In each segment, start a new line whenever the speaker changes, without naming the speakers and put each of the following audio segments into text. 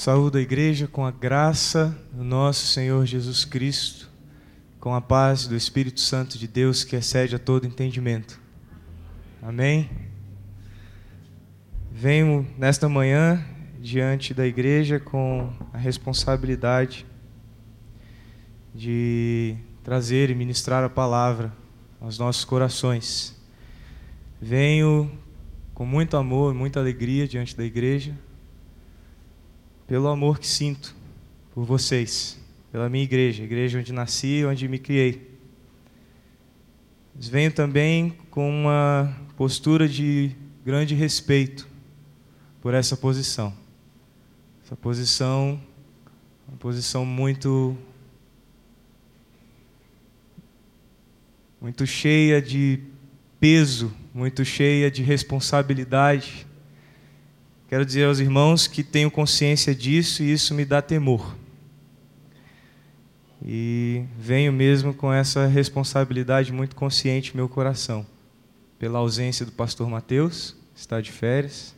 Saúde a igreja com a graça do nosso Senhor Jesus Cristo, com a paz do Espírito Santo de Deus que excede a todo entendimento. Amém? Venho nesta manhã diante da igreja com a responsabilidade de trazer e ministrar a palavra aos nossos corações. Venho com muito amor, muita alegria diante da igreja pelo amor que sinto por vocês, pela minha igreja, igreja onde nasci, onde me criei. Mas venho também com uma postura de grande respeito por essa posição. Essa posição, uma posição muito muito cheia de peso, muito cheia de responsabilidade Quero dizer aos irmãos que tenho consciência disso e isso me dá temor. E venho mesmo com essa responsabilidade muito consciente no meu coração, pela ausência do pastor Mateus, está de férias,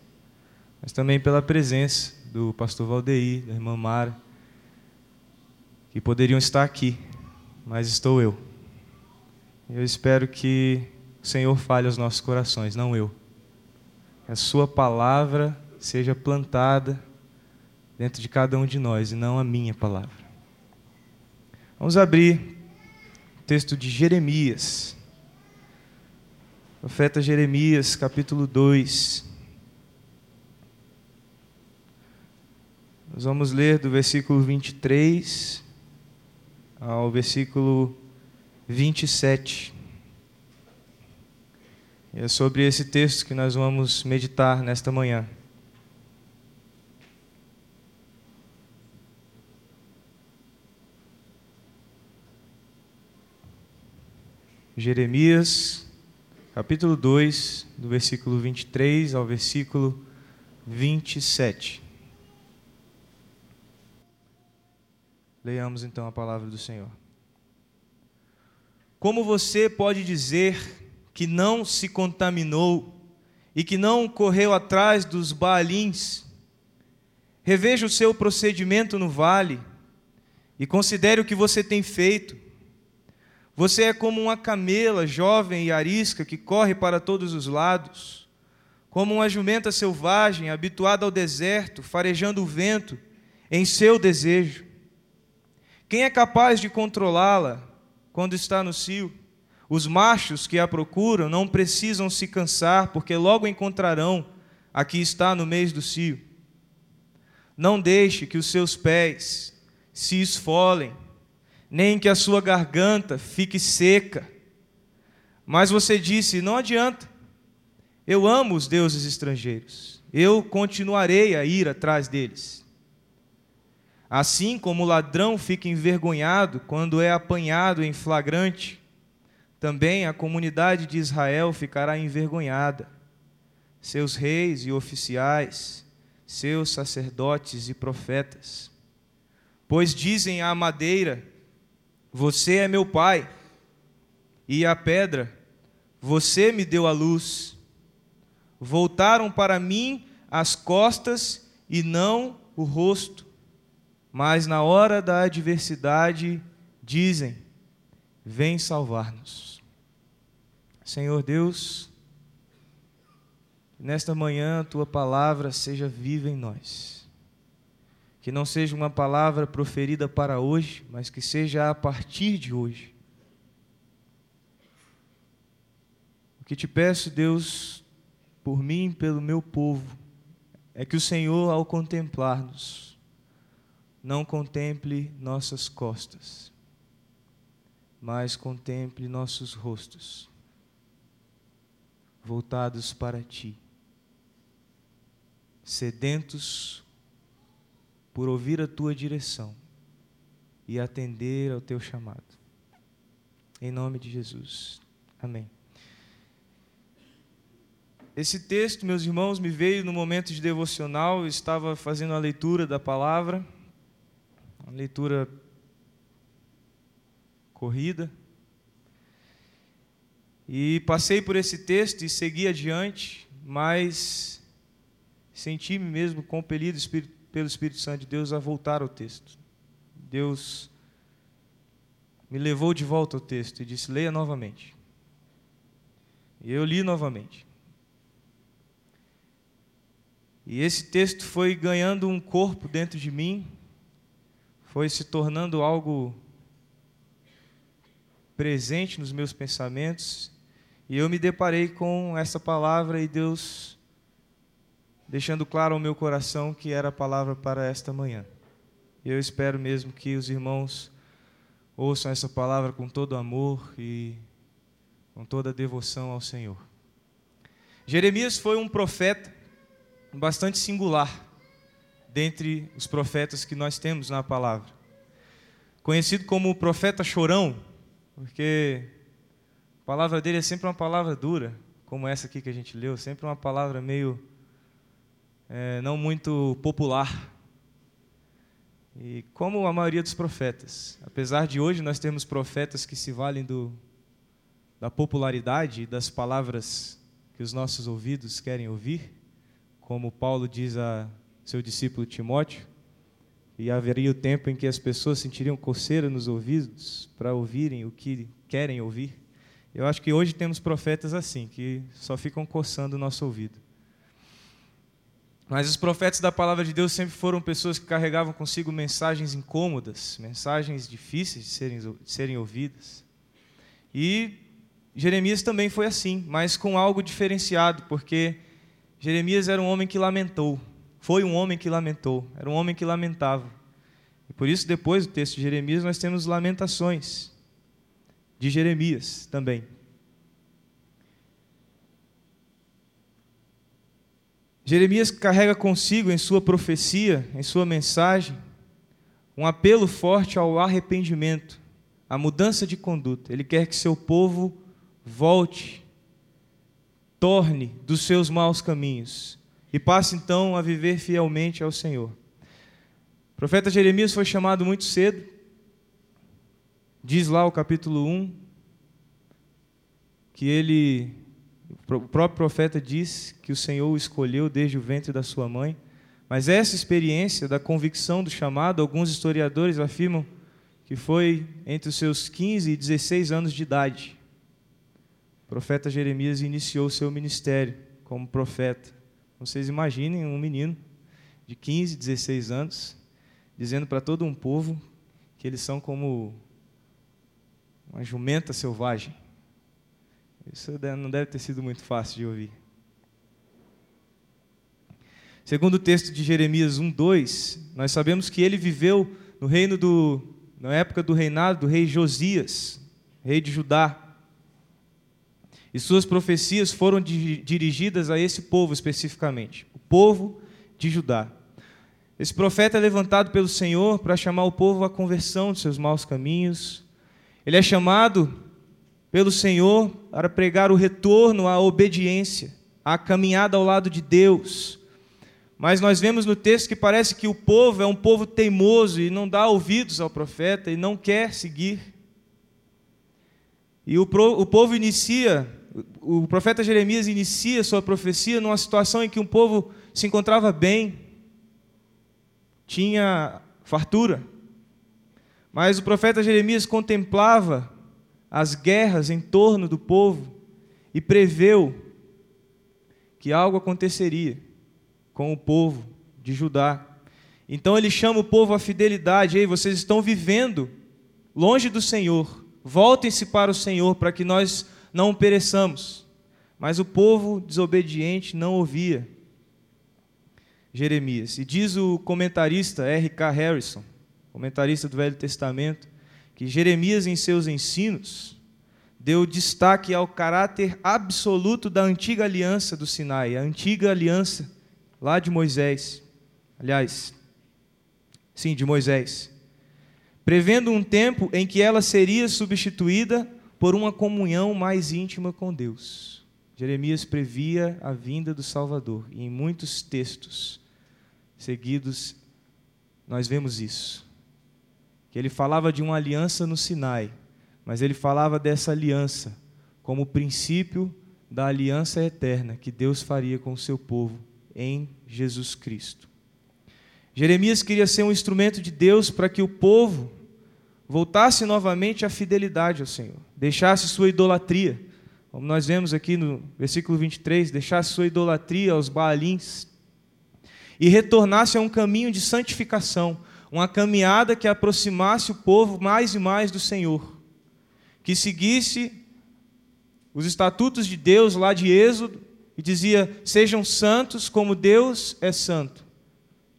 mas também pela presença do pastor Valdeir, da irmã Mara, que poderiam estar aqui, mas estou eu. Eu espero que o Senhor fale aos nossos corações, não eu. Que a Sua palavra seja plantada dentro de cada um de nós e não a minha palavra. Vamos abrir o texto de Jeremias. Profeta Jeremias, capítulo 2. Nós vamos ler do versículo 23 ao versículo 27. E é sobre esse texto que nós vamos meditar nesta manhã. Jeremias, capítulo 2, do versículo 23 ao versículo 27. Leiamos então a palavra do Senhor. Como você pode dizer que não se contaminou e que não correu atrás dos baalins? Reveja o seu procedimento no vale e considere o que você tem feito você é como uma camela jovem e arisca que corre para todos os lados, como uma jumenta selvagem habituada ao deserto, farejando o vento em seu desejo. Quem é capaz de controlá-la quando está no cio? Os machos que a procuram não precisam se cansar, porque logo encontrarão a que está no mês do cio. Não deixe que os seus pés se esfolem nem que a sua garganta fique seca. Mas você disse: não adianta, eu amo os deuses estrangeiros, eu continuarei a ir atrás deles. Assim como o ladrão fica envergonhado quando é apanhado em flagrante, também a comunidade de Israel ficará envergonhada, seus reis e oficiais, seus sacerdotes e profetas. Pois dizem à madeira: você é meu pai. E a pedra, você me deu a luz. Voltaram para mim as costas e não o rosto. Mas na hora da adversidade dizem: Vem salvar-nos. Senhor Deus, nesta manhã tua palavra seja viva em nós que não seja uma palavra proferida para hoje, mas que seja a partir de hoje. O que te peço, Deus, por mim e pelo meu povo, é que o Senhor, ao contemplar-nos, não contemple nossas costas, mas contemple nossos rostos, voltados para Ti, sedentos por ouvir a tua direção e atender ao teu chamado. Em nome de Jesus. Amém. Esse texto, meus irmãos, me veio no momento de devocional, eu estava fazendo a leitura da palavra, uma leitura corrida. E passei por esse texto e segui adiante, mas senti-me mesmo compelido pelo Espírito Santo de Deus a voltar ao texto. Deus me levou de volta ao texto e disse: leia novamente. E eu li novamente. E esse texto foi ganhando um corpo dentro de mim, foi se tornando algo presente nos meus pensamentos, e eu me deparei com essa palavra e Deus deixando claro ao meu coração que era a palavra para esta manhã. Eu espero mesmo que os irmãos ouçam essa palavra com todo amor e com toda devoção ao Senhor. Jeremias foi um profeta bastante singular dentre os profetas que nós temos na palavra. Conhecido como o profeta chorão, porque a palavra dele é sempre uma palavra dura, como essa aqui que a gente leu, sempre uma palavra meio é, não muito popular. E como a maioria dos profetas, apesar de hoje nós termos profetas que se valem do, da popularidade e das palavras que os nossos ouvidos querem ouvir, como Paulo diz a seu discípulo Timóteo, e haveria o tempo em que as pessoas sentiriam coceira nos ouvidos para ouvirem o que querem ouvir. Eu acho que hoje temos profetas assim, que só ficam coçando o nosso ouvido. Mas os profetas da palavra de Deus sempre foram pessoas que carregavam consigo mensagens incômodas, mensagens difíceis de serem, de serem ouvidas. E Jeremias também foi assim, mas com algo diferenciado, porque Jeremias era um homem que lamentou. Foi um homem que lamentou. Era um homem que lamentava. E por isso, depois do texto de Jeremias, nós temos lamentações de Jeremias também. Jeremias carrega consigo em sua profecia, em sua mensagem, um apelo forte ao arrependimento, à mudança de conduta. Ele quer que seu povo volte torne dos seus maus caminhos e passe então a viver fielmente ao Senhor. O profeta Jeremias foi chamado muito cedo, diz lá o capítulo 1, que ele, o próprio profeta diz que o Senhor o escolheu desde o ventre da sua mãe, mas essa experiência da convicção do chamado, alguns historiadores afirmam que foi entre os seus 15 e 16 anos de idade profeta Jeremias iniciou seu ministério como profeta. Vocês imaginem um menino de 15, 16 anos dizendo para todo um povo que eles são como uma jumenta selvagem. Isso não deve ter sido muito fácil de ouvir. Segundo o texto de Jeremias 1:2, nós sabemos que ele viveu no reino do na época do reinado do rei Josias, rei de Judá. E suas profecias foram dirigidas a esse povo especificamente, o povo de Judá. Esse profeta é levantado pelo Senhor para chamar o povo à conversão de seus maus caminhos. Ele é chamado pelo Senhor para pregar o retorno à obediência, à caminhada ao lado de Deus. Mas nós vemos no texto que parece que o povo é um povo teimoso e não dá ouvidos ao profeta e não quer seguir. E o, povo inicia o profeta Jeremias inicia sua profecia numa situação em que um povo se encontrava bem, tinha fartura. Mas o profeta Jeremias contemplava as guerras em torno do povo e preveu que algo aconteceria com o povo de Judá. Então ele chama o povo à fidelidade. Ei, vocês estão vivendo longe do Senhor. Voltem-se para o Senhor para que nós não pereçamos. Mas o povo desobediente não ouvia Jeremias. E diz o comentarista R.K. Harrison, comentarista do Velho Testamento, que Jeremias, em seus ensinos, deu destaque ao caráter absoluto da antiga aliança do Sinai, a antiga aliança lá de Moisés. Aliás, sim, de Moisés. Prevendo um tempo em que ela seria substituída por uma comunhão mais íntima com Deus. Jeremias previa a vinda do Salvador, e em muitos textos seguidos nós vemos isso. Que ele falava de uma aliança no Sinai, mas ele falava dessa aliança como princípio da aliança eterna que Deus faria com o seu povo em Jesus Cristo. Jeremias queria ser um instrumento de Deus para que o povo voltasse novamente à fidelidade ao Senhor, deixasse sua idolatria, como nós vemos aqui no versículo 23, deixasse sua idolatria aos Baalins e retornasse a um caminho de santificação, uma caminhada que aproximasse o povo mais e mais do Senhor, que seguisse os estatutos de Deus lá de Êxodo e dizia: Sejam santos como Deus é santo.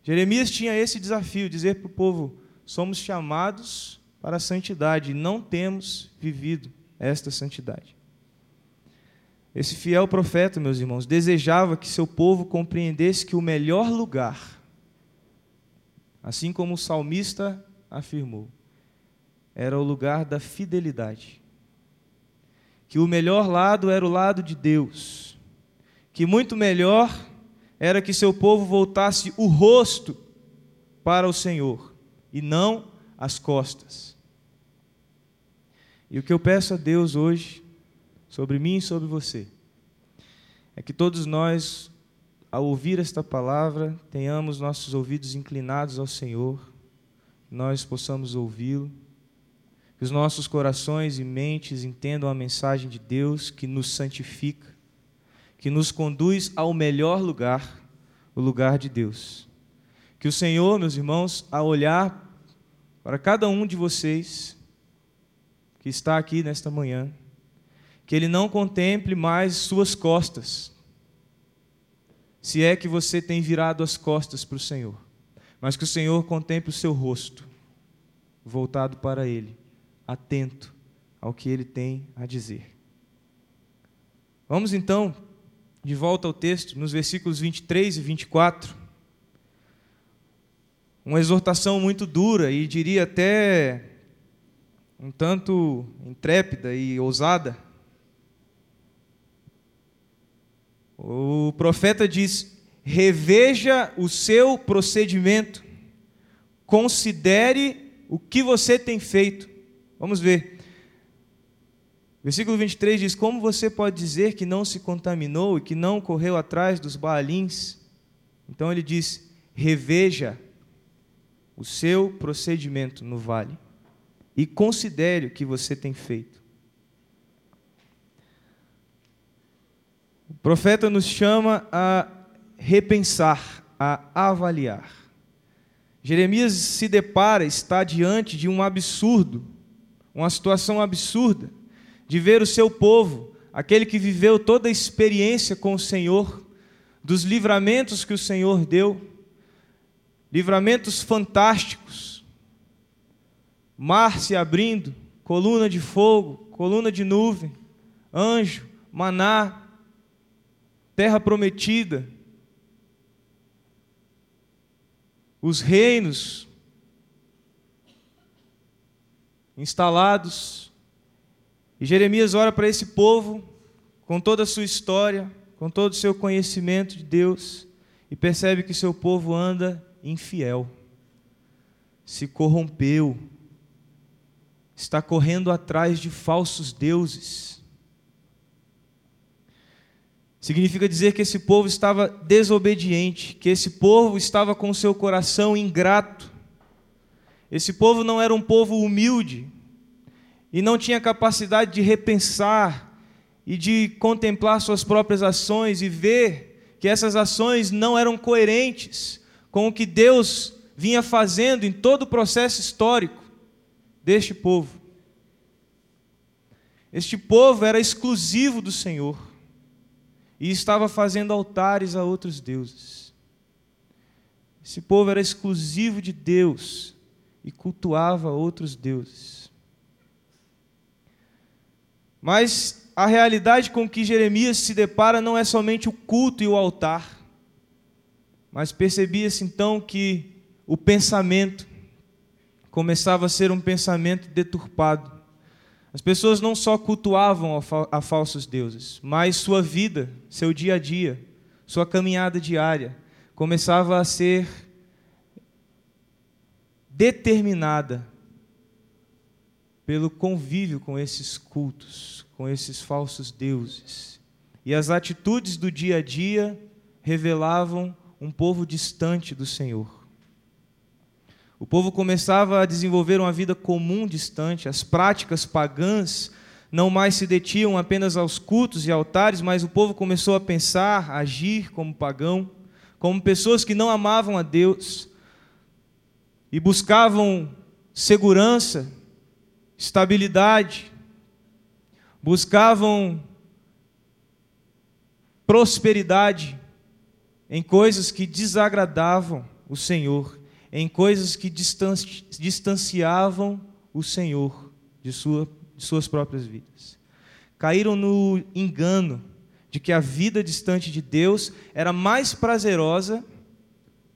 Jeremias tinha esse desafio, dizer para o povo: somos chamados para a santidade e não temos vivido esta santidade. Esse fiel profeta, meus irmãos, desejava que seu povo compreendesse que o melhor lugar, assim como o salmista afirmou, era o lugar da fidelidade. Que o melhor lado era o lado de Deus. Que muito melhor era que seu povo voltasse o rosto para o Senhor e não as costas. E o que eu peço a Deus hoje sobre mim e sobre você. É que todos nós, ao ouvir esta palavra, tenhamos nossos ouvidos inclinados ao Senhor, nós possamos ouvi-lo, que os nossos corações e mentes entendam a mensagem de Deus que nos santifica, que nos conduz ao melhor lugar, o lugar de Deus. Que o Senhor, meus irmãos, a olhar para cada um de vocês que está aqui nesta manhã, que ele não contemple mais suas costas, se é que você tem virado as costas para o Senhor, mas que o Senhor contemple o seu rosto, voltado para Ele, atento ao que Ele tem a dizer. Vamos então de volta ao texto, nos versículos 23 e 24. Uma exortação muito dura e diria até um tanto intrépida e ousada O profeta diz: reveja o seu procedimento, considere o que você tem feito. Vamos ver. Versículo 23 diz: Como você pode dizer que não se contaminou e que não correu atrás dos Baalins? Então ele diz: reveja o seu procedimento no vale e considere o que você tem feito. Profeta nos chama a repensar, a avaliar. Jeremias se depara, está diante de um absurdo, uma situação absurda, de ver o seu povo, aquele que viveu toda a experiência com o Senhor, dos livramentos que o Senhor deu, livramentos fantásticos, mar se abrindo, coluna de fogo, coluna de nuvem, anjo, maná, terra prometida, os reinos instalados. E Jeremias ora para esse povo com toda a sua história, com todo o seu conhecimento de Deus, e percebe que seu povo anda infiel, se corrompeu, está correndo atrás de falsos deuses Significa dizer que esse povo estava desobediente, que esse povo estava com seu coração ingrato. Esse povo não era um povo humilde e não tinha capacidade de repensar e de contemplar suas próprias ações e ver que essas ações não eram coerentes com o que Deus vinha fazendo em todo o processo histórico deste povo. Este povo era exclusivo do Senhor e estava fazendo altares a outros deuses. Esse povo era exclusivo de Deus e cultuava outros deuses. Mas a realidade com que Jeremias se depara não é somente o culto e o altar, mas percebia-se então que o pensamento começava a ser um pensamento deturpado. As pessoas não só cultuavam a falsos deuses, mas sua vida, seu dia a dia, sua caminhada diária começava a ser determinada pelo convívio com esses cultos, com esses falsos deuses. E as atitudes do dia a dia revelavam um povo distante do Senhor. O povo começava a desenvolver uma vida comum distante, as práticas pagãs não mais se detinham apenas aos cultos e altares, mas o povo começou a pensar, a agir como pagão, como pessoas que não amavam a Deus e buscavam segurança, estabilidade, buscavam prosperidade em coisas que desagradavam o Senhor, em coisas que distanciavam o Senhor de, sua, de suas próprias vidas. Caíram no engano de que a vida distante de Deus era mais prazerosa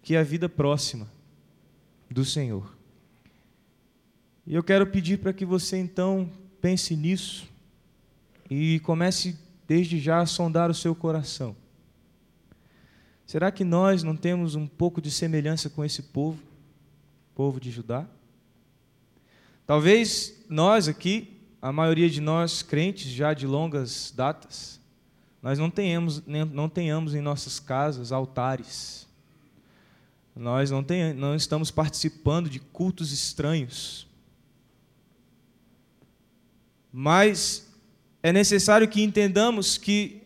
que a vida próxima do Senhor. E eu quero pedir para que você então pense nisso e comece desde já a sondar o seu coração. Será que nós não temos um pouco de semelhança com esse povo, povo de Judá? Talvez nós aqui, a maioria de nós crentes já de longas datas, nós não tenhamos, não tenhamos em nossas casas altares. Nós não, tem, não estamos participando de cultos estranhos. Mas é necessário que entendamos que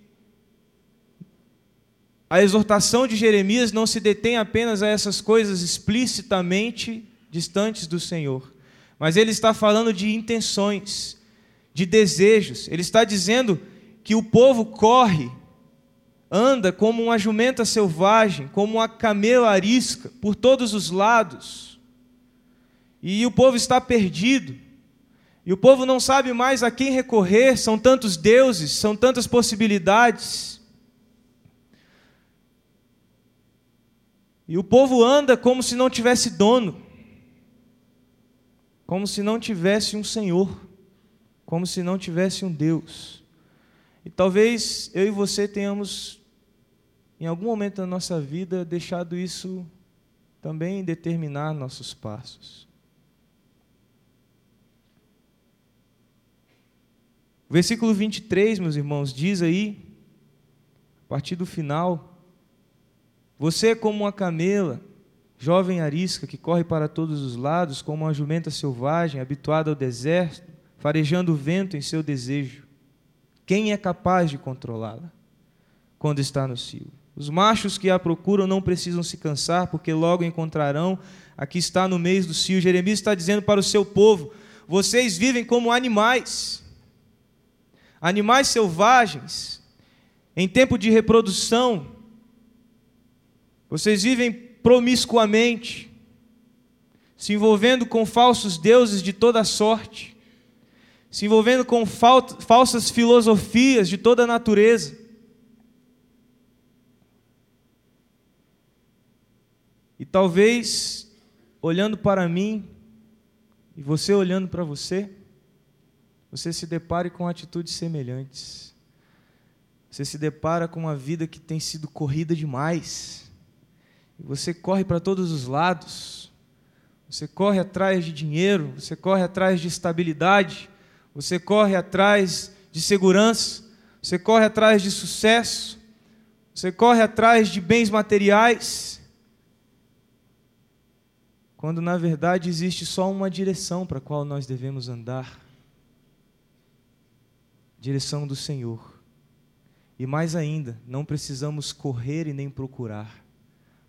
a exortação de Jeremias não se detém apenas a essas coisas explicitamente distantes do Senhor, mas ele está falando de intenções, de desejos. Ele está dizendo que o povo corre, anda como uma jumenta selvagem, como uma camela arisca, por todos os lados. E o povo está perdido. E o povo não sabe mais a quem recorrer, são tantos deuses, são tantas possibilidades. E o povo anda como se não tivesse dono, como se não tivesse um Senhor, como se não tivesse um Deus. E talvez eu e você tenhamos, em algum momento da nossa vida, deixado isso também determinar nossos passos. O versículo 23, meus irmãos, diz aí, a partir do final, você é como uma camela, jovem arisca, que corre para todos os lados, como uma jumenta selvagem, habituada ao deserto, farejando o vento em seu desejo. Quem é capaz de controlá-la quando está no cio? Os machos que a procuram não precisam se cansar, porque logo encontrarão. Aqui está no mês do cio. Jeremias está dizendo para o seu povo: vocês vivem como animais animais selvagens, em tempo de reprodução, vocês vivem promiscuamente, se envolvendo com falsos deuses de toda sorte, se envolvendo com falsas filosofias de toda natureza. E talvez, olhando para mim, e você olhando para você, você se depare com atitudes semelhantes. Você se depara com uma vida que tem sido corrida demais. E você corre para todos os lados. Você corre atrás de dinheiro, você corre atrás de estabilidade, você corre atrás de segurança, você corre atrás de sucesso, você corre atrás de bens materiais. Quando na verdade existe só uma direção para a qual nós devemos andar direção do Senhor. E mais ainda, não precisamos correr e nem procurar,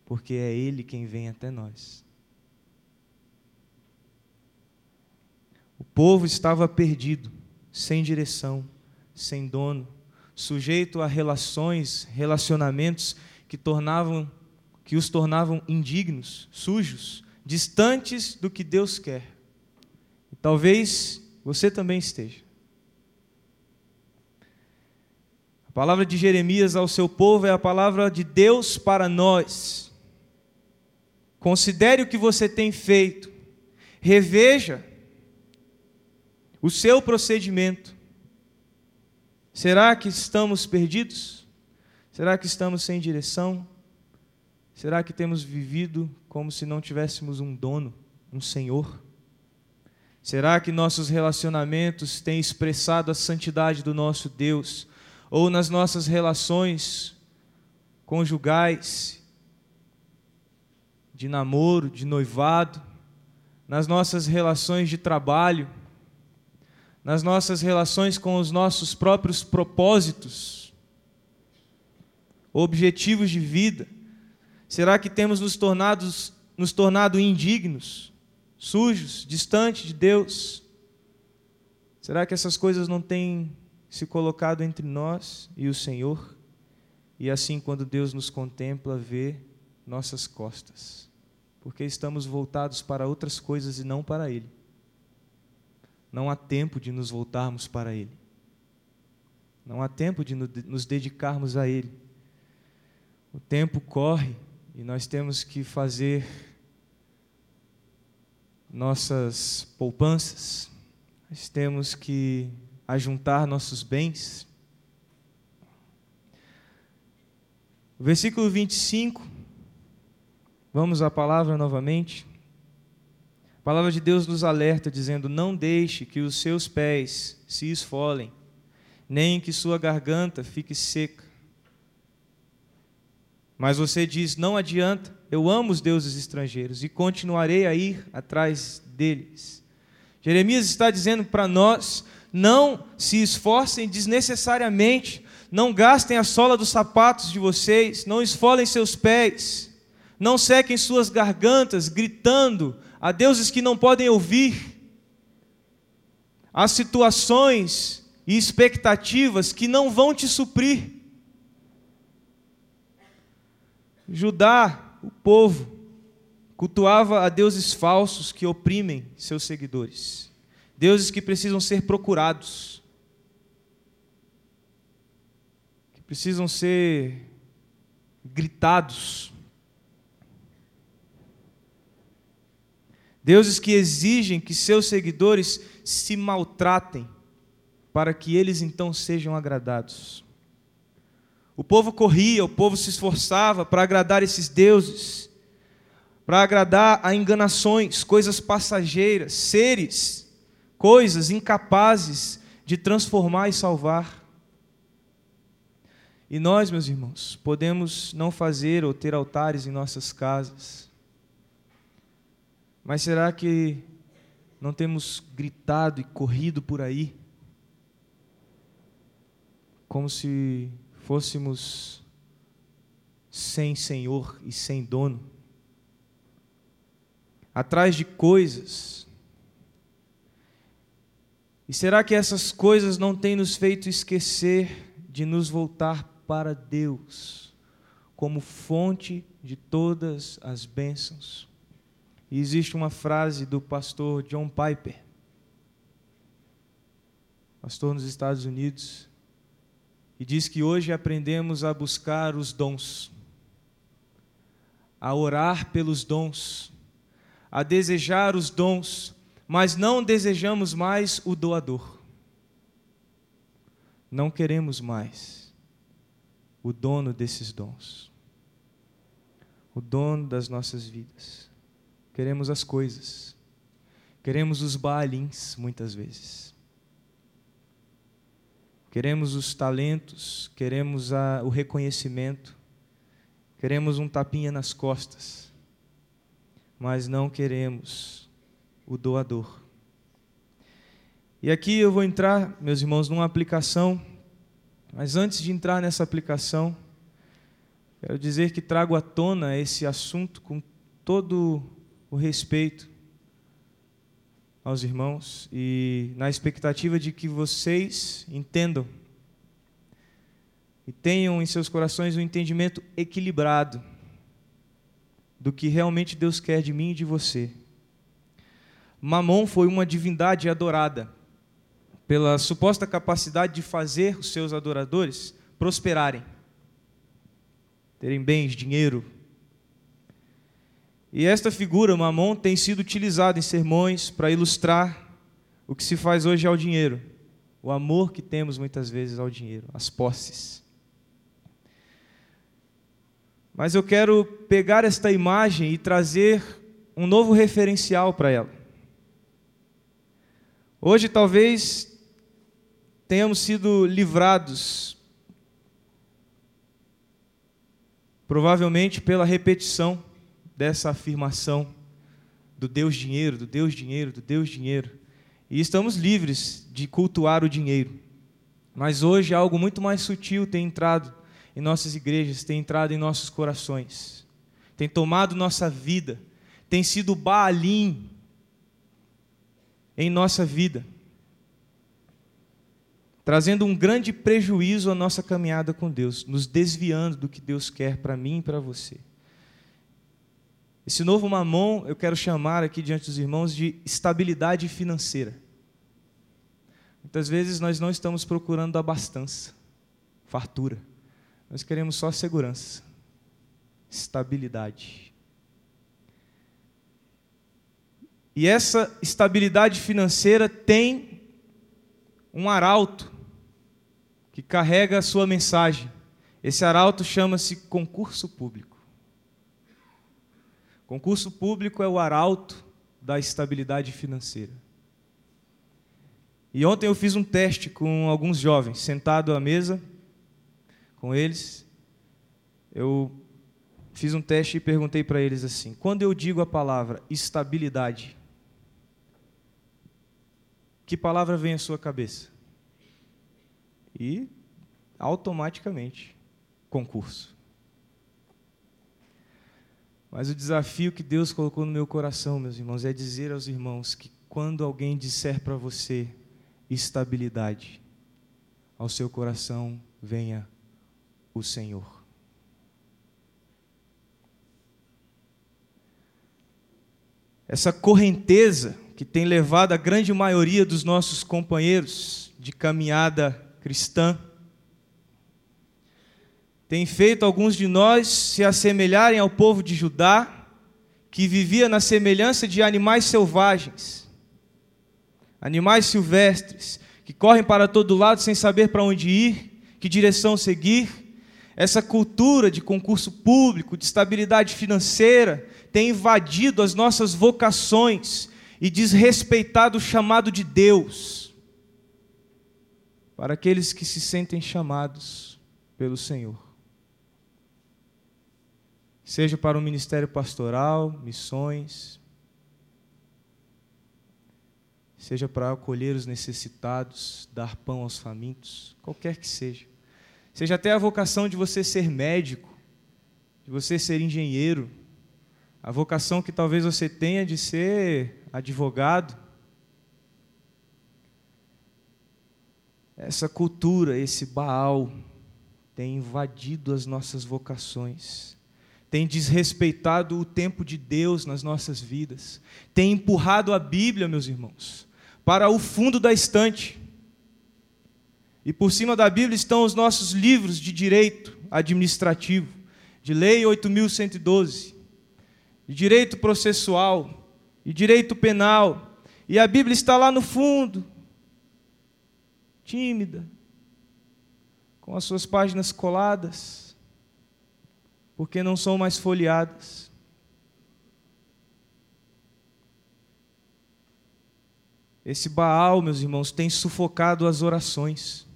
porque é Ele quem vem até nós. O povo estava perdido, sem direção, sem dono, sujeito a relações, relacionamentos que tornavam que os tornavam indignos, sujos, distantes do que Deus quer. E talvez você também esteja. A palavra de Jeremias ao seu povo é a palavra de Deus para nós. Considere o que você tem feito, reveja o seu procedimento. Será que estamos perdidos? Será que estamos sem direção? Será que temos vivido como se não tivéssemos um dono, um Senhor? Será que nossos relacionamentos têm expressado a santidade do nosso Deus? ou nas nossas relações conjugais, de namoro, de noivado, nas nossas relações de trabalho, nas nossas relações com os nossos próprios propósitos, objetivos de vida? Será que temos nos, nos tornado indignos, sujos, distantes de Deus? Será que essas coisas não têm se colocado entre nós e o Senhor? E assim, quando Deus nos contempla, vê nossas costas, porque estamos voltados para outras coisas e não para Ele. Não há tempo de nos voltarmos para Ele. Não há tempo de nos dedicarmos a Ele. O tempo corre e nós temos que fazer nossas poupanças, nós temos que ajuntar nossos bens. O versículo 25, vamos à palavra novamente. A palavra de Deus nos alerta, dizendo: Não deixe que os seus pés se esfolem, nem que sua garganta fique seca. Mas você diz: Não adianta, eu amo os deuses estrangeiros e continuarei a ir atrás deles. Jeremias está dizendo para nós: não se esforcem desnecessariamente, não gastem a sola dos sapatos de vocês, não esfolem seus pés, não sequem suas gargantas gritando a deuses que não podem ouvir, a situações e expectativas que não vão te suprir. Judá, o povo, cultuava a deuses falsos que oprimem seus seguidores, deuses que precisam ser procurados, que precisam ser gritados, deuses que exigem que seus seguidores se maltratem para que eles então sejam agradados. O povo corria, o povo se esforçava para agradar esses deuses, para agradar a enganações, coisas passageiras, seres, coisas incapazes de transformar e salvar. E nós, meus irmãos, podemos não fazer ou ter altares em nossas casas, mas será que não temos gritado e corrido por aí, como se fôssemos sem Senhor e sem dono, atrás de coisas. E será que essas coisas não têm nos feito esquecer de nos voltar para Deus como fonte de todas as bênçãos? E existe uma frase do pastor John Piper, pastor nos Estados Unidos, e diz que hoje aprendemos a buscar os dons, a orar pelos dons, a desejar os dons, mas não desejamos mais o doador. Não queremos mais o dono desses dons, o dono das nossas vidas. Queremos as coisas, queremos os baalins, muitas vezes. Queremos os talentos, queremos a, o reconhecimento, queremos um tapinha nas costas, mas não queremos o doador. E aqui eu vou entrar, meus irmãos, numa aplicação, mas antes de entrar nessa aplicação, quero dizer que trago à tona esse assunto com todo o respeito aos irmãos e na expectativa de que vocês entendam e tenham em seus corações um entendimento equilibrado do que realmente Deus quer de mim e de você. Mamon foi uma divindade adorada pela suposta capacidade de fazer os seus adoradores prosperarem, terem bens, dinheiro, e esta figura, Mamon, tem sido utilizada em sermões para ilustrar o que se faz hoje ao dinheiro, o amor que temos muitas vezes ao dinheiro, as posses. Mas eu quero pegar esta imagem e trazer um novo referencial para ela. Hoje talvez tenhamos sido livrados, provavelmente pela repetição dessa afirmação do Deus dinheiro, do Deus dinheiro, do Deus dinheiro. E estamos livres de cultuar o dinheiro. Mas hoje algo muito mais sutil tem entrado em nossas igrejas, tem entrado em nossos corações, tem tomado nossa vida, tem sido Baalim em nossa vida, trazendo um grande prejuízo à nossa caminhada com Deus, nos desviando do que Deus quer para mim e para você. Esse novo mamão eu quero chamar aqui diante dos irmãos de estabilidade financeira. Muitas vezes nós não estamos procurando abastança, fartura. Nós queremos só segurança, estabilidade. E essa estabilidade financeira tem um arauto que carrega a sua mensagem. Esse arauto chama-se concurso público. Concurso público é o arauto da estabilidade financeira. E ontem eu fiz um teste com alguns jovens, sentado à mesa com eles. Eu fiz um teste e perguntei para eles assim: quando eu digo a palavra estabilidade, que palavra vem à sua cabeça? E automaticamente, concurso. Mas o desafio que Deus colocou no meu coração, meus irmãos, é dizer aos irmãos que quando alguém disser para você estabilidade, ao seu coração venha o Senhor. Essa correnteza que tem levado a grande maioria dos nossos companheiros de caminhada cristã, tem feito alguns de nós se assemelharem ao povo de Judá, que vivia na semelhança de animais selvagens, animais silvestres, que correm para todo lado sem saber para onde ir, que direção seguir. Essa cultura de concurso público, de estabilidade financeira, tem invadido as nossas vocações e desrespeitado o chamado de Deus para aqueles que se sentem chamados pelo Senhor seja para o ministério pastoral, missões, seja para acolher os necessitados, dar pão aos famintos, qualquer que seja. Seja até a vocação de você ser médico, de você ser engenheiro, a vocação que talvez você tenha de ser advogado. Essa cultura, esse Baal, tem invadido as nossas vocações tem desrespeitado o tempo de Deus nas nossas vidas, tem empurrado a Bíblia, meus irmãos, para o fundo da estante. E por cima da Bíblia estão os nossos livros de direito administrativo, de Lei 8112, de direito processual, de direito penal, e a Bíblia está lá no fundo, tímida, com as suas páginas coladas porque não são mais folheadas. Esse Baal, meus irmãos, tem sufocado as orações,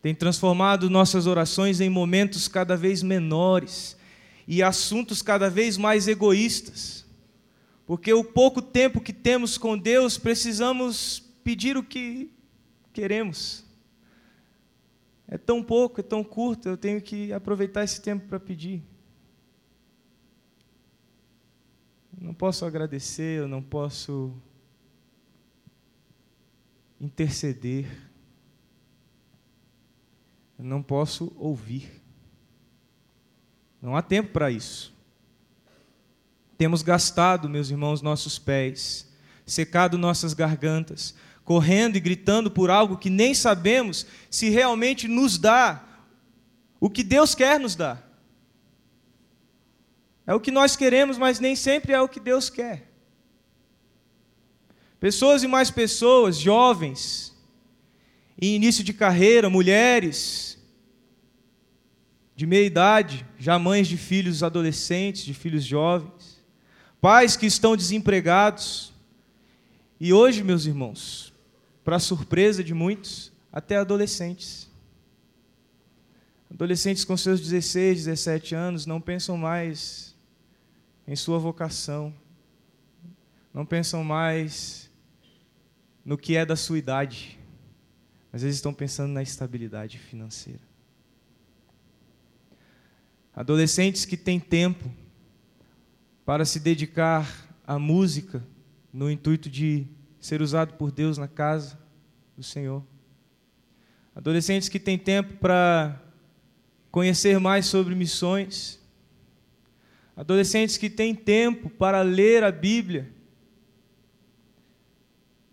tem transformado nossas orações em momentos cada vez menores e assuntos cada vez mais egoístas, porque o pouco tempo que temos com Deus, precisamos pedir o que queremos. É tão pouco, é tão curto, eu tenho que aproveitar esse tempo para pedir. Não posso agradecer, eu não posso interceder, eu não posso ouvir. Não há tempo para isso. Temos gastado, meus irmãos, nossos pés, secado nossas gargantas, correndo e gritando por algo que nem sabemos se realmente nos dá o que Deus quer nos dar. É o que nós queremos, mas nem sempre é o que Deus quer. Pessoas e mais pessoas, jovens, em início de carreira, mulheres, de meia idade, já mães de filhos adolescentes, de filhos jovens, pais que estão desempregados. E hoje, meus irmãos, para surpresa de muitos, até adolescentes. Adolescentes com seus 16, 17 anos não pensam mais em sua vocação, não pensam mais no que é da sua idade, mas eles estão pensando na estabilidade financeira. Adolescentes que têm tempo para se dedicar à música no intuito de ser usado por Deus na casa do Senhor. Adolescentes que têm tempo para conhecer mais sobre missões. Adolescentes que têm tempo para ler a Bíblia.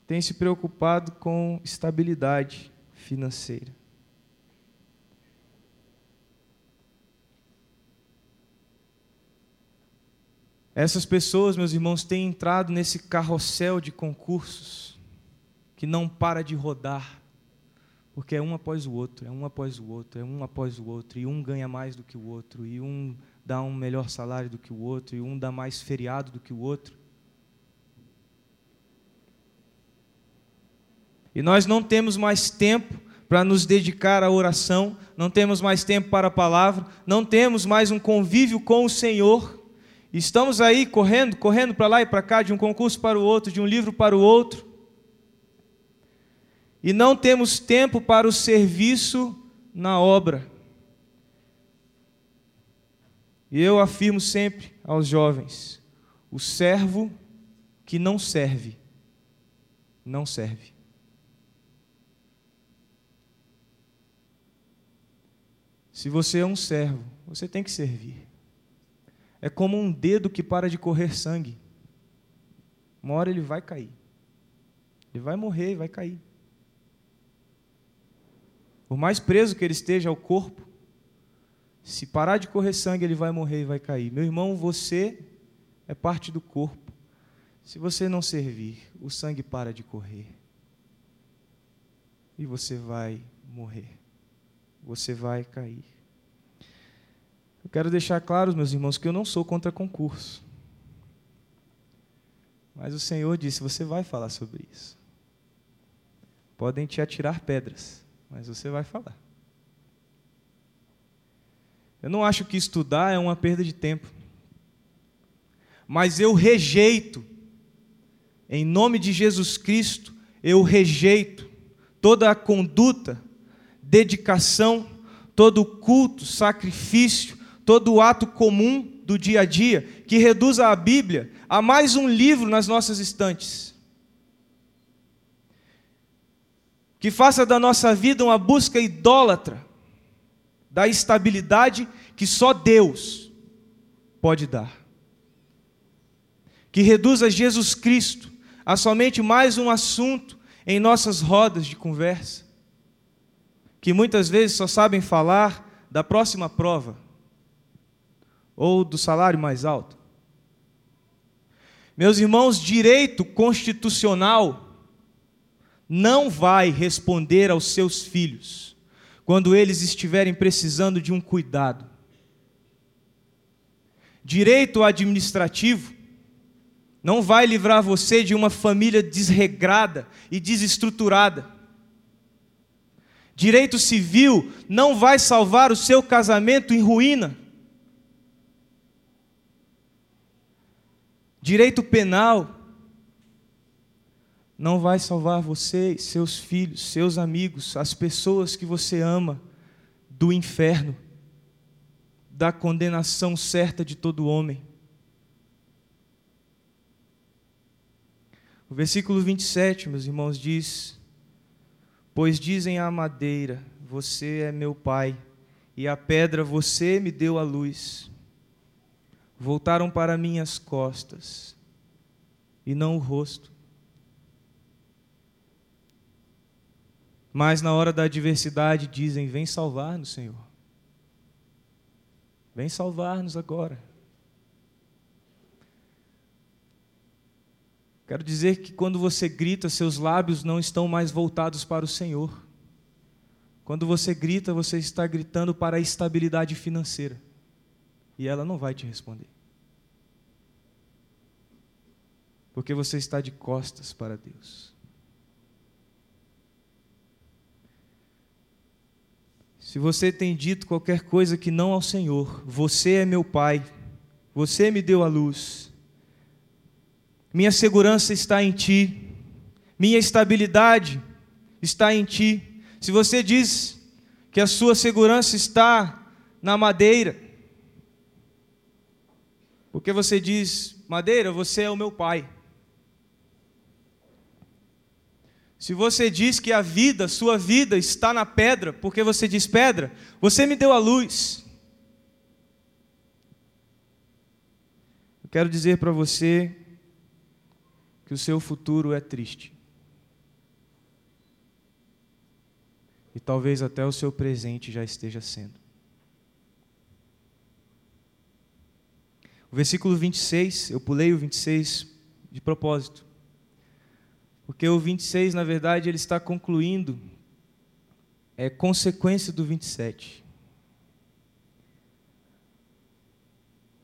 Têm se preocupado com estabilidade financeira. Essas pessoas, meus irmãos, têm entrado nesse carrossel de concursos que não para de rodar, porque é um após o outro, é um após o outro, é um após o outro, e um ganha mais do que o outro, e um dá um melhor salário do que o outro, e um dá mais feriado do que o outro. E nós não temos mais tempo para nos dedicar à oração, não temos mais tempo para a palavra, não temos mais um convívio com o Senhor Estamos aí correndo, correndo para lá e para cá, de um concurso para o outro, de um livro para o outro. E não temos tempo para o serviço na obra. E eu afirmo sempre aos jovens: o servo que não serve, não serve. Se você é um servo, você tem que servir é como um dedo que para de correr sangue. Uma hora ele vai cair. Ele vai morrer, vai cair. Por mais preso que ele esteja ao corpo, se parar de correr sangue, ele vai morrer e vai cair. Meu irmão, você é parte do corpo. Se você não servir, o sangue para de correr. E você vai morrer. Você vai cair. Eu quero deixar claro, meus irmãos, que eu não sou contra concurso. Mas o Senhor disse: você vai falar sobre isso. Podem te atirar pedras, mas você vai falar. Eu não acho que estudar é uma perda de tempo. Mas eu rejeito, em nome de Jesus Cristo, eu rejeito toda a conduta, dedicação, todo o culto, sacrifício, todo o ato comum do dia a dia que reduza a Bíblia a mais um livro nas nossas estantes. Que faça da nossa vida uma busca idólatra da estabilidade que só Deus pode dar. Que reduza Jesus Cristo a somente mais um assunto em nossas rodas de conversa. Que muitas vezes só sabem falar da próxima prova ou do salário mais alto? Meus irmãos, direito constitucional não vai responder aos seus filhos quando eles estiverem precisando de um cuidado. Direito administrativo não vai livrar você de uma família desregrada e desestruturada. Direito civil não vai salvar o seu casamento em ruína. Direito penal não vai salvar você, seus filhos, seus amigos, as pessoas que você ama do inferno, da condenação certa de todo homem. O versículo 27, meus irmãos, diz: Pois dizem à madeira, Você é meu pai, e à pedra, Você me deu a luz voltaram para minhas costas e não o rosto. Mas na hora da adversidade dizem: Vem salvar-nos, Senhor. Vem salvar-nos agora. Quero dizer que quando você grita, seus lábios não estão mais voltados para o Senhor. Quando você grita, você está gritando para a estabilidade financeira e ela não vai te responder. Porque você está de costas para Deus. Se você tem dito qualquer coisa que não ao Senhor, você é meu Pai, você me deu a luz, Minha segurança está em ti. Minha estabilidade está em ti. Se você diz que a sua segurança está na madeira, porque você diz, madeira, você é o meu pai. Se você diz que a vida, sua vida está na pedra, porque você diz pedra, você me deu a luz. Eu quero dizer para você que o seu futuro é triste. E talvez até o seu presente já esteja sendo. O versículo 26, eu pulei o 26 de propósito. Porque o 26, na verdade, ele está concluindo é consequência do 27.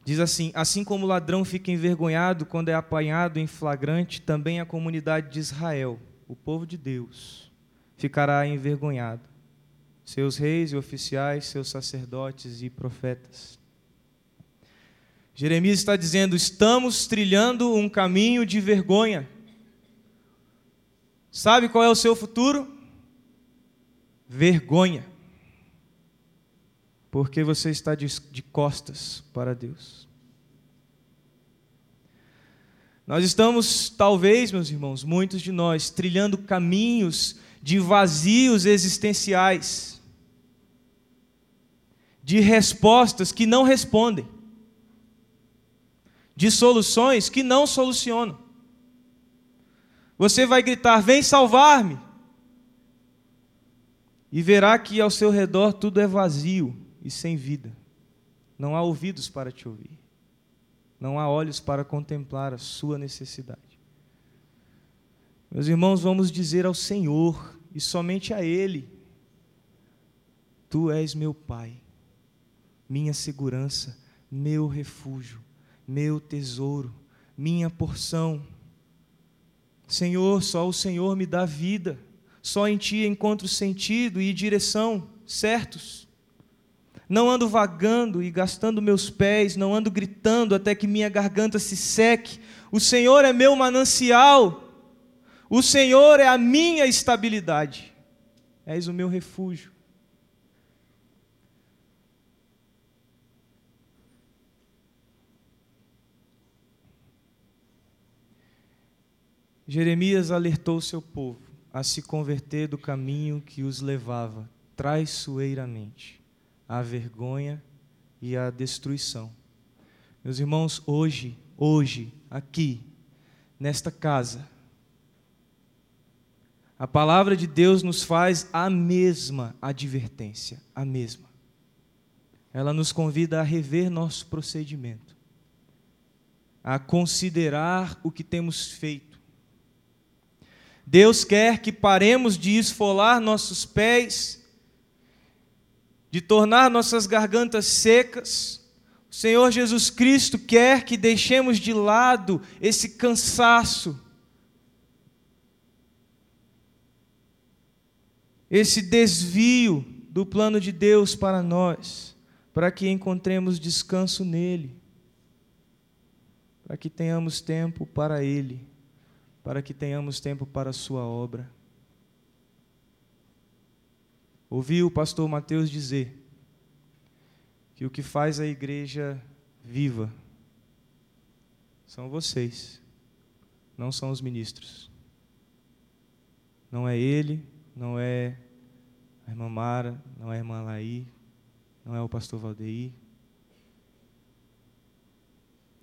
Diz assim: Assim como o ladrão fica envergonhado quando é apanhado em flagrante, também a comunidade de Israel, o povo de Deus, ficará envergonhado. Seus reis e oficiais, seus sacerdotes e profetas. Jeremias está dizendo: estamos trilhando um caminho de vergonha. Sabe qual é o seu futuro? Vergonha. Porque você está de, de costas para Deus. Nós estamos, talvez, meus irmãos, muitos de nós, trilhando caminhos de vazios existenciais, de respostas que não respondem de soluções que não solucionam. Você vai gritar: Vem salvar-me! E verá que ao seu redor tudo é vazio e sem vida. Não há ouvidos para te ouvir. Não há olhos para contemplar a sua necessidade. Meus irmãos, vamos dizer ao Senhor e somente a Ele: Tu és meu Pai, minha segurança, meu refúgio meu tesouro, minha porção. Senhor, só o Senhor me dá vida, só em Ti encontro sentido e direção certos. Não ando vagando e gastando meus pés, não ando gritando até que minha garganta se seque. O Senhor é meu manancial, o Senhor é a minha estabilidade, és o meu refúgio. Jeremias alertou seu povo a se converter do caminho que os levava traiçoeiramente à vergonha e à destruição. Meus irmãos, hoje, hoje, aqui, nesta casa, a palavra de Deus nos faz a mesma advertência, a mesma. Ela nos convida a rever nosso procedimento, a considerar o que temos feito Deus quer que paremos de esfolar nossos pés, de tornar nossas gargantas secas. O Senhor Jesus Cristo quer que deixemos de lado esse cansaço, esse desvio do plano de Deus para nós, para que encontremos descanso nele, para que tenhamos tempo para Ele para que tenhamos tempo para a Sua obra. Ouvi o pastor Mateus dizer que o que faz a igreja viva são vocês, não são os ministros. Não é ele, não é a irmã Mara, não é a irmã Laí, não é o pastor Valdeir.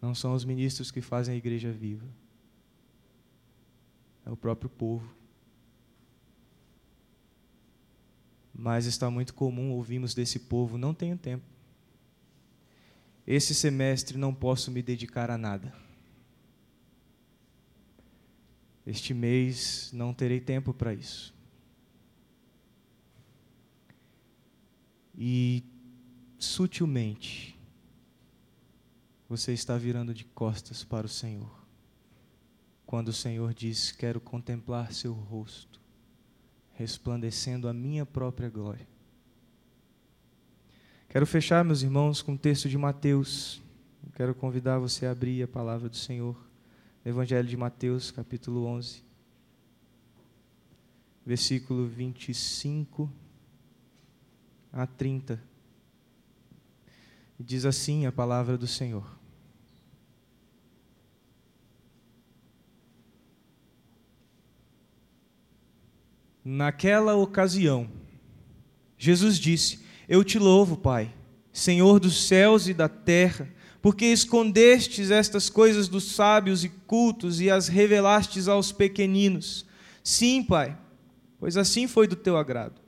Não são os ministros que fazem a igreja viva é o próprio povo. Mas está muito comum ouvirmos desse povo: não tenho tempo. Esse semestre não posso me dedicar a nada. Este mês não terei tempo para isso. E sutilmente você está virando de costas para o Senhor quando o Senhor diz: Quero contemplar seu rosto, resplandecendo a minha própria glória. Quero fechar, meus irmãos, com o texto de Mateus. Quero convidar você a abrir a palavra do Senhor Evangelho de Mateus, capítulo 11, versículo 25 a 30. Diz assim a palavra do Senhor. Naquela ocasião, Jesus disse: Eu te louvo, Pai, Senhor dos céus e da terra, porque escondestes estas coisas dos sábios e cultos e as revelastes aos pequeninos. Sim, Pai, pois assim foi do teu agrado.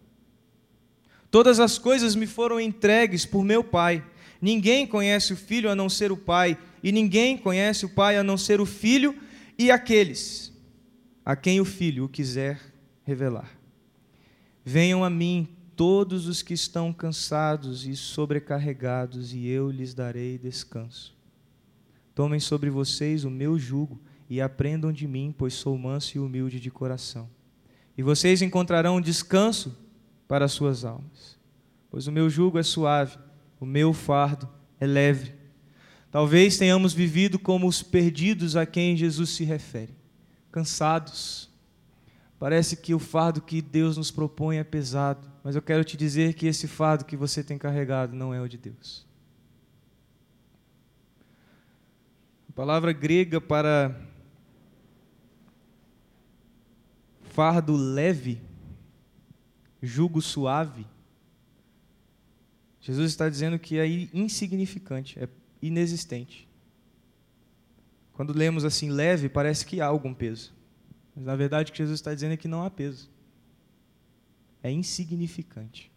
Todas as coisas me foram entregues por meu Pai. Ninguém conhece o Filho a não ser o Pai, e ninguém conhece o Pai a não ser o Filho e aqueles a quem o Filho o quiser revelar. Venham a mim todos os que estão cansados e sobrecarregados, e eu lhes darei descanso. Tomem sobre vocês o meu jugo e aprendam de mim, pois sou manso e humilde de coração. E vocês encontrarão descanso para as suas almas. Pois o meu jugo é suave, o meu fardo é leve. Talvez tenhamos vivido como os perdidos a quem Jesus se refere, cansados. Parece que o fardo que Deus nos propõe é pesado, mas eu quero te dizer que esse fardo que você tem carregado não é o de Deus. A palavra grega para fardo leve jugo suave, Jesus está dizendo que é insignificante, é inexistente. Quando lemos assim leve, parece que há algum peso. Mas na verdade o que Jesus está dizendo é que não há peso. É insignificante.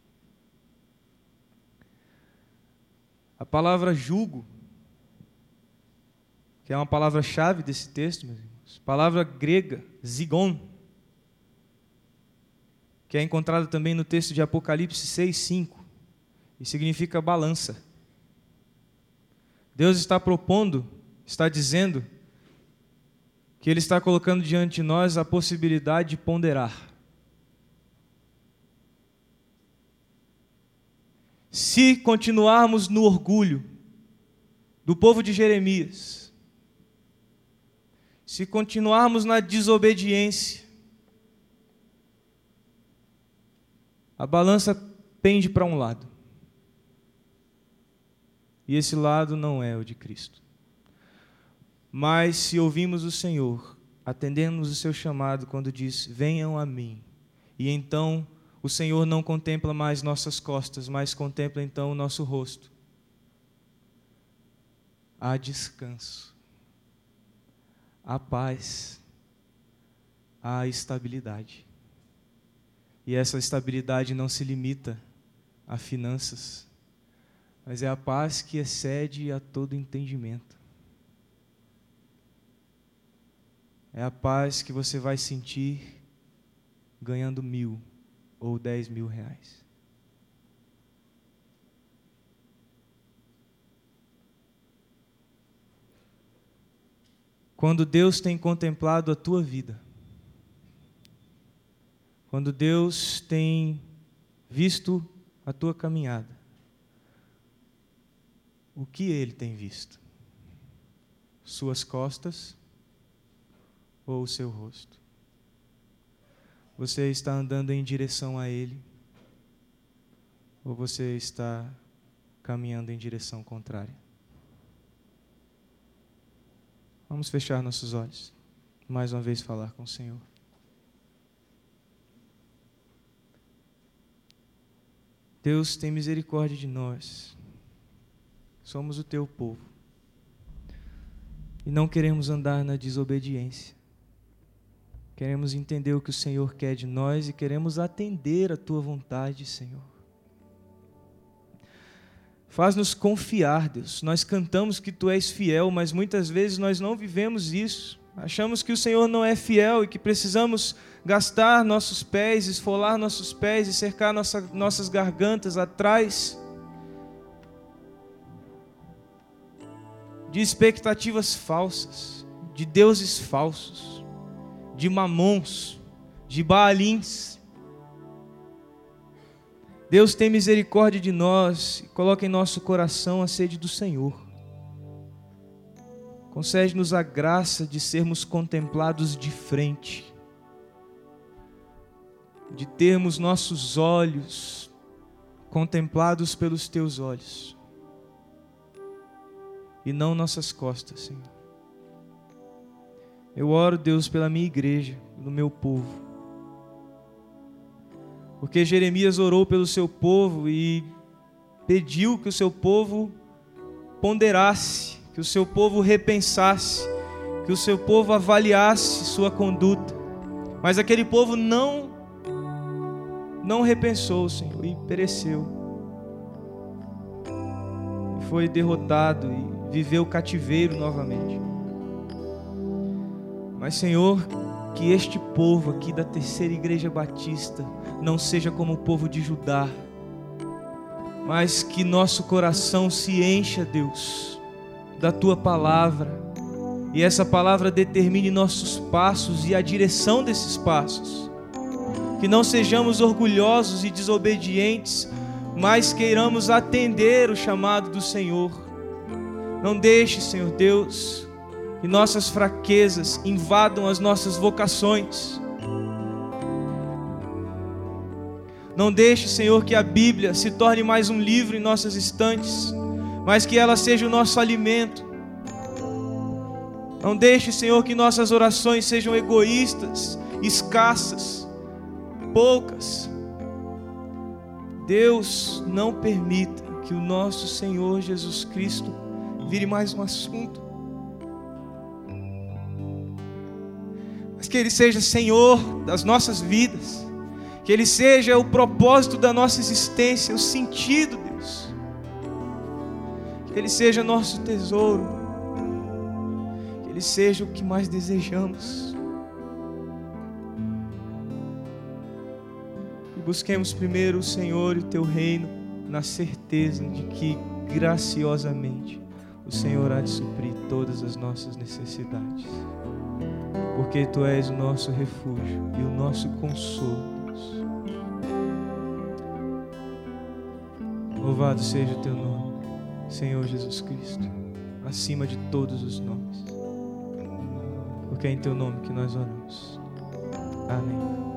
A palavra jugo, que é uma palavra-chave desse texto, meus irmãos, palavra grega, zigon, que é encontrado também no texto de Apocalipse 6, 5, e significa balança. Deus está propondo, está dizendo, que Ele está colocando diante de nós a possibilidade de ponderar. Se continuarmos no orgulho do povo de Jeremias, se continuarmos na desobediência, a balança pende para um lado. E esse lado não é o de Cristo. Mas se ouvimos o Senhor, atendemos o seu chamado quando diz: Venham a mim. E então o Senhor não contempla mais nossas costas, mas contempla então o nosso rosto. Há descanso, há paz, há estabilidade. E essa estabilidade não se limita a finanças, mas é a paz que excede a todo entendimento. É a paz que você vai sentir ganhando mil ou dez mil reais. Quando Deus tem contemplado a tua vida, quando Deus tem visto a tua caminhada, o que Ele tem visto? Suas costas ou o seu rosto? Você está andando em direção a Ele ou você está caminhando em direção contrária? Vamos fechar nossos olhos. Mais uma vez falar com o Senhor. Deus tem misericórdia de nós. Somos o teu povo. E não queremos andar na desobediência. Queremos entender o que o Senhor quer de nós e queremos atender a tua vontade, Senhor. Faz-nos confiar, Deus. Nós cantamos que tu és fiel, mas muitas vezes nós não vivemos isso. Achamos que o Senhor não é fiel e que precisamos gastar nossos pés, esfolar nossos pés e cercar nossa, nossas gargantas atrás de expectativas falsas, de deuses falsos, de mamons, de baalins. Deus tem misericórdia de nós e coloca em nosso coração a sede do Senhor. Concede-nos a graça de sermos contemplados de frente, de termos nossos olhos contemplados pelos teus olhos e não nossas costas, Senhor. Eu oro, Deus, pela minha igreja, pelo meu povo. Porque Jeremias orou pelo seu povo e pediu que o seu povo ponderasse que o seu povo repensasse, que o seu povo avaliasse sua conduta. Mas aquele povo não não repensou, Senhor, e pereceu. E foi derrotado e viveu cativeiro novamente. Mas, Senhor, que este povo aqui da terceira igreja batista não seja como o povo de Judá, mas que nosso coração se encha, Deus, da tua palavra. E essa palavra determine nossos passos e a direção desses passos. Que não sejamos orgulhosos e desobedientes, mas queiramos atender o chamado do Senhor. Não deixe, Senhor Deus, que nossas fraquezas invadam as nossas vocações. Não deixe, Senhor, que a Bíblia se torne mais um livro em nossas estantes mas que ela seja o nosso alimento. Não deixe, Senhor, que nossas orações sejam egoístas, escassas, poucas. Deus não permita que o nosso Senhor Jesus Cristo vire mais um assunto. Que Ele seja Senhor das nossas vidas, que Ele seja o propósito da nossa existência, o sentido, Deus. Que Ele seja nosso tesouro, que Ele seja o que mais desejamos. E busquemos primeiro o Senhor e o Teu reino, na certeza de que graciosamente o Senhor há de suprir todas as nossas necessidades, porque Tu és o nosso refúgio e o nosso consolo. Louvado seja o Teu nome. Senhor Jesus Cristo, acima de todos os nomes. Porque é em teu nome que nós oramos. Amém.